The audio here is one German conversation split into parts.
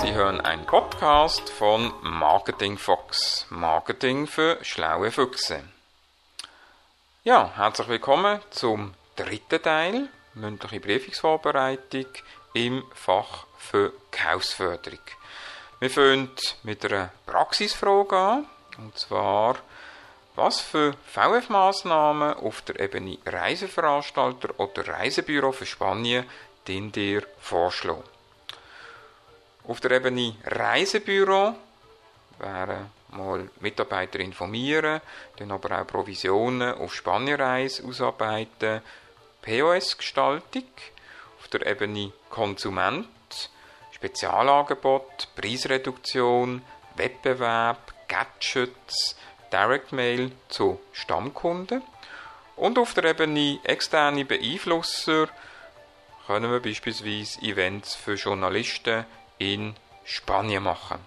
Sie hören einen Podcast von Marketing Fox. Marketing für schlaue Füchse. Ja, herzlich willkommen zum dritten Teil, mündliche Prüfungsvorbereitung im Fach für Verkaufsförderung. Wir fangen mit einer Praxisfrage an, und zwar, was für VF-Maßnahmen auf der Ebene Reiseveranstalter oder Reisebüro für Spanien den dir vorschlagen? Auf der Ebene Reisebüro wären mal Mitarbeiter informieren, dann aber auch Provisionen auf Spanienreise ausarbeiten, POS-Gestaltung, auf der Ebene Konsument, Spezialangebot, Preisreduktion, Wettbewerb, Gadgets, Direct Mail zu Stammkunden. Und auf der Ebene externe Beeinflusser können wir beispielsweise Events für Journalisten in Spanien machen.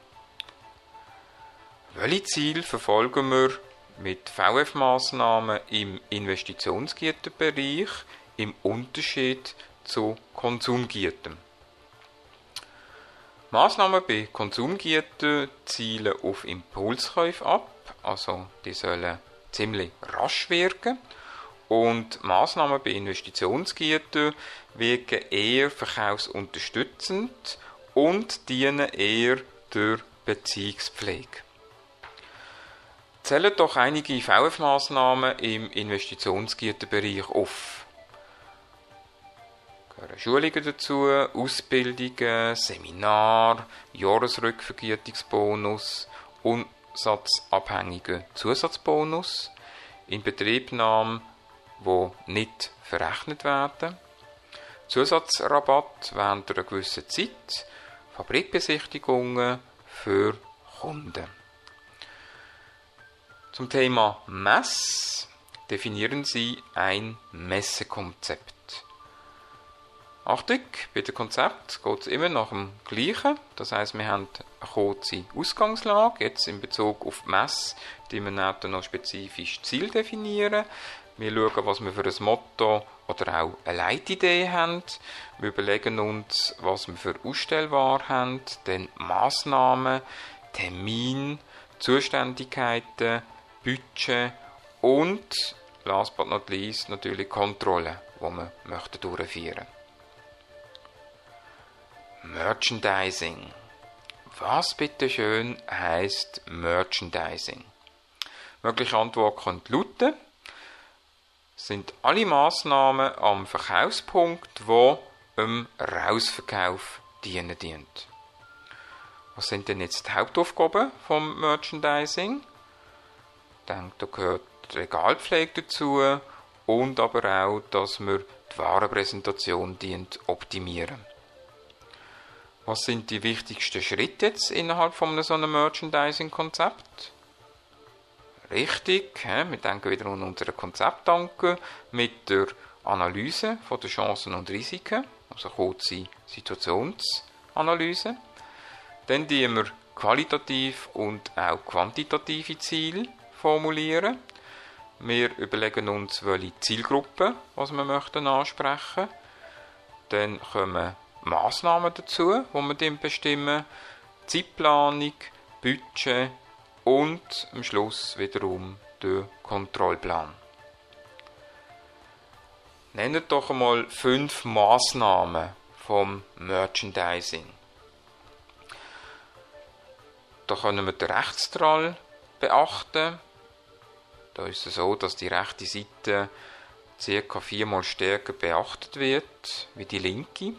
Welche Ziele verfolgen wir mit VF-Maßnahmen im Investitionsgüterbereich im Unterschied zu Konsumgütern? Maßnahmen bei Konsumgütern zielen auf Impulskäufe ab, also die sollen ziemlich rasch wirken. Und Maßnahmen bei Investitionsgütern wirken eher verkaufsunterstützend und dienen eher der Beziehungspflege. Zählen doch einige VF-Maßnahmen im Investitionsgüterbereich auf. Gehören Schulungen dazu, Ausbildungen, Seminar, Jahresrückvergütungsbonus, umsatzabhängiger Zusatzbonus, Inbetriebnahme, wo nicht verrechnet werden, Zusatzrabatt während einer gewissen Zeit, Fabrikbesichtigungen für Kunden. Zum Thema Mess definieren Sie ein Messekonzept. Achtung, bei dem Konzept geht es immer nach dem Gleichen. Das heißt, wir haben eine kurze Ausgangslage. Jetzt in Bezug auf die Messe, die wir dann noch spezifisch Ziel definieren. Wir schauen, was wir für ein Motto oder auch eine Leitidee haben. Wir überlegen uns, was wir für Ausstellware haben, dann Massnahmen, Termin, Zuständigkeiten, Budget und last but not least natürlich Kontrolle, die wir möchten durchführen. Merchandising. Was bitteschön heißt Merchandising? Mögliche Antwort könnte lauten, sind alle Maßnahmen am Verkaufspunkt, wo im Rausverkauf dienen dient. Was sind denn jetzt die Hauptaufgaben vom Merchandising? Ich denke, da gehört die Regalpflege dazu und aber auch, dass wir die Warenpräsentation dient optimieren. Was sind die wichtigsten Schritte jetzt innerhalb von so einem Merchandising-Konzept? Richtig, wir denken wieder an unsere Konzepttanken mit der Analyse den Chancen und Risiken, also kurze Situationsanalyse. Dann die wir qualitativ und auch quantitative Ziele formulieren. Wir überlegen uns, welche Zielgruppen was wir möchten ansprechen. Dann kommen Maßnahmen dazu, die wir bestimmen, Zeitplanung, Budget und am Schluss wiederum der Kontrollplan. Nennt doch einmal fünf Maßnahmen vom Merchandising. Da können wir den Rechtsdrall beachten. Da ist es so, dass die rechte Seite ca. viermal stärker beachtet wird wie die linke.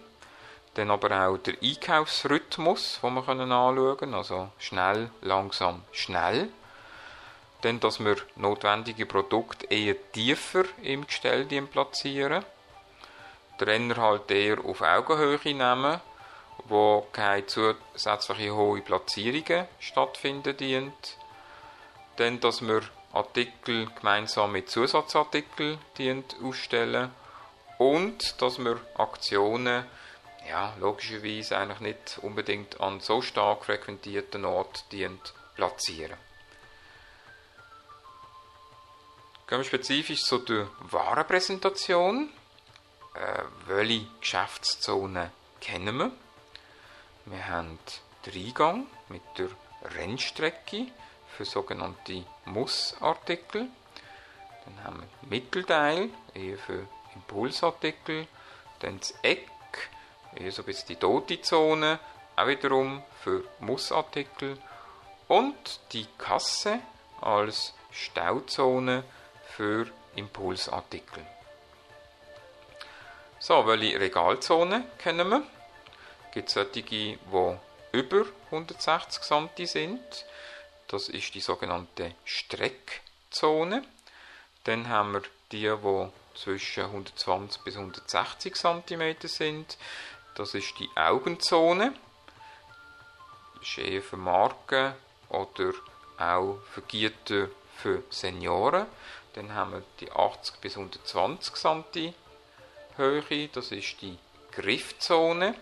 Dann aber auch der Einkaufsrhythmus, den wir anschauen können, also schnell, langsam, schnell. Dann, dass wir notwendige Produkte eher tiefer im Gestell platzieren. Trenner halt eher auf Augenhöhe nehmen, wo keine zusätzliche hohe Platzierungen stattfinden dient. Dann, dass wir Artikel gemeinsam mit Zusatzartikeln ausstellen und dass wir Aktionen ja, logischerweise eigentlich nicht unbedingt an so stark frequentierten Ort dient platzieren. Gehen wir spezifisch zu der Warenpräsentation. Äh, welche Geschäftszonen kennen wir? Wir haben der Eingang mit der Rennstrecke für sogenannte Mussartikel. Dann haben wir den Mittelteil, eher für Impulsartikel. Dann das Eck, eher so ein bisschen die tote Zone, auch wiederum für Mussartikel. Und die Kasse als Stauzone für Impulsartikel. So, welche Regalzone kennen wir? Es gibt solche, die über 160 cm sind. Das ist die sogenannte Streckzone. Dann haben wir die, die zwischen 120 bis 160 cm sind. Das ist die Augenzone. Für Marken oder auch für Gitter für Senioren. Dann haben wir die 80 bis 120 cm Höhe, das ist die Griffzone.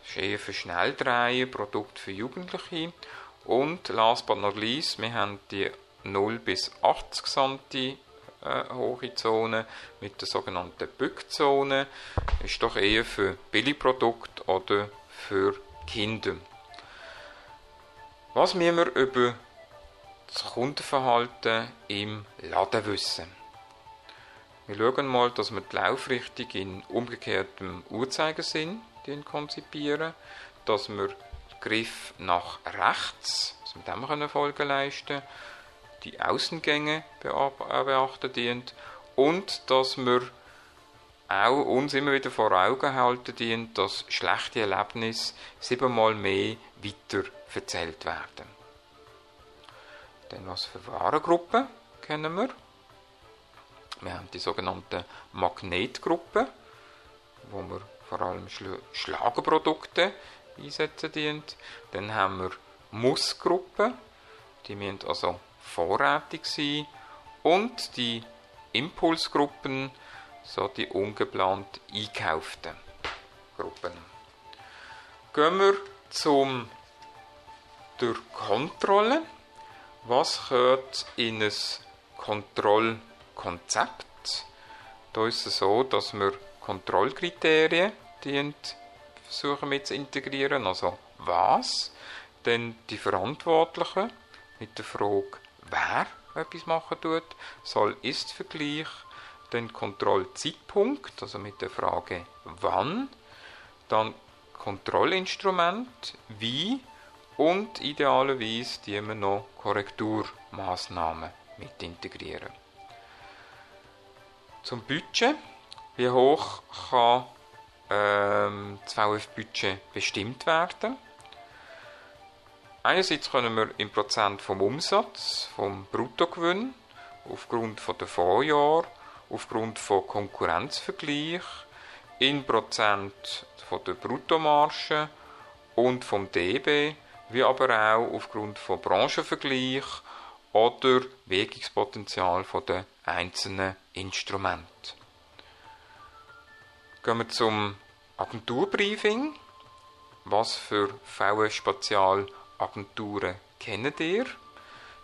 Das ist eher für Schnelldrehen, Produkt für Jugendliche. Und last but not least, wir haben die 0 bis 80 cm hohe Zone mit der sogenannten Bückzone. Ist doch eher für Billigprodukte oder für Kinder. Was müssen wir über das Kundenverhalten im Laden wissen? Wir schauen mal, dass wir die Laufrichtung in umgekehrtem Uhrzeigersinn konzipieren, dass wir den Griff nach rechts, dass wir dem Folge leisten können, die Außengänge beachten dient und dass wir auch uns immer wieder vor Augen halten dient, dass schlechte Erlebnisse siebenmal mehr weiter erzählt werden. Dann was für Warengruppen kennen wir? Wir haben die sogenannte Magnetgruppe, wo wir vor allem Schlagerprodukte einsetzen dient. Dann haben wir Mussgruppen, die müssen also vorrätig sein. Und die Impulsgruppen, so die ungeplant eingekauften Gruppen. Gehen wir zum der Kontrolle. Was gehört in ein Kontroll Konzept. Da ist es so, dass wir Kontrollkriterien versuchen mit zu integrieren, also was, dann die Verantwortlichen mit der Frage, wer etwas machen tut, soll ist Vergleich, dann Kontrollzeitpunkt, also mit der Frage wann, dann Kontrollinstrument, wie und idealerweise die wir noch Korrekturmaßnahmen mit integrieren. Zum Budget. Wie hoch kann ähm, das VF-Budget bestimmt werden? Einerseits können wir im Prozent vom Umsatz, vom Bruttogewinn, aufgrund von der Vorjahr, aufgrund von Konkurrenzvergleich, in Prozent von der Bruttomarge und vom DB, wie aber auch aufgrund von Branchenvergleich oder Wirkungspotenzial der einzelnen Instrumente. Gehen wir zum Agenturbriefing. Was für VF-Spezialagenturen kennt ihr?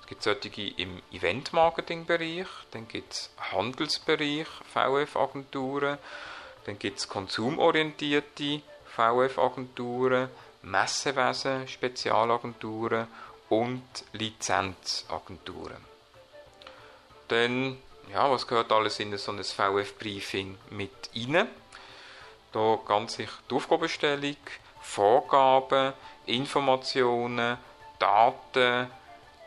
Es gibt solche im Event-Marketing-Bereich, dann gibt es Handelsbereich VF-Agenturen, dann gibt es konsumorientierte VF-Agenturen, Messewesen, Spezialagenturen und Lizenzagenturen. Dann, ja, was gehört alles in so ein VF-Briefing mit rein? Da ganz sich die Aufgabenstellung, Vorgaben, Informationen, Daten,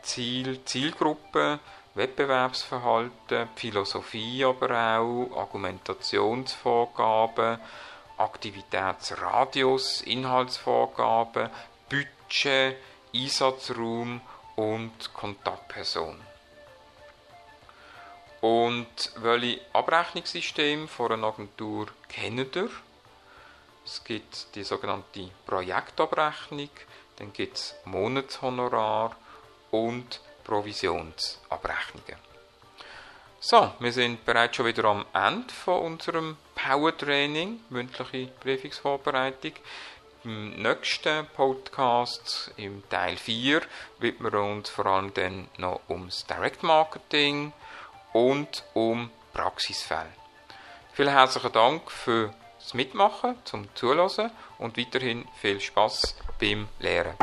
Ziel, Zielgruppen, Wettbewerbsverhalten, Philosophie aber auch, Argumentationsvorgaben, Aktivitätsradius, Inhaltsvorgaben, Budget, Einsatzraum und Kontaktperson. Und welche Abrechnungssysteme von einer Agentur kennt ihr? Es gibt die sogenannte Projektabrechnung, dann gibt es Monatshonorar und Provisionsabrechnungen. So, wir sind bereits schon wieder am Ende von unserem Power Training, mündliche Prüfungsvorbereitung. Im nächsten Podcast, im Teil 4, widmen wir uns vor allem dann noch ums Direct Marketing und um Praxisfälle. Vielen herzlichen Dank für das Mitmachen, zum Zuhören und weiterhin viel Spaß beim Lehren.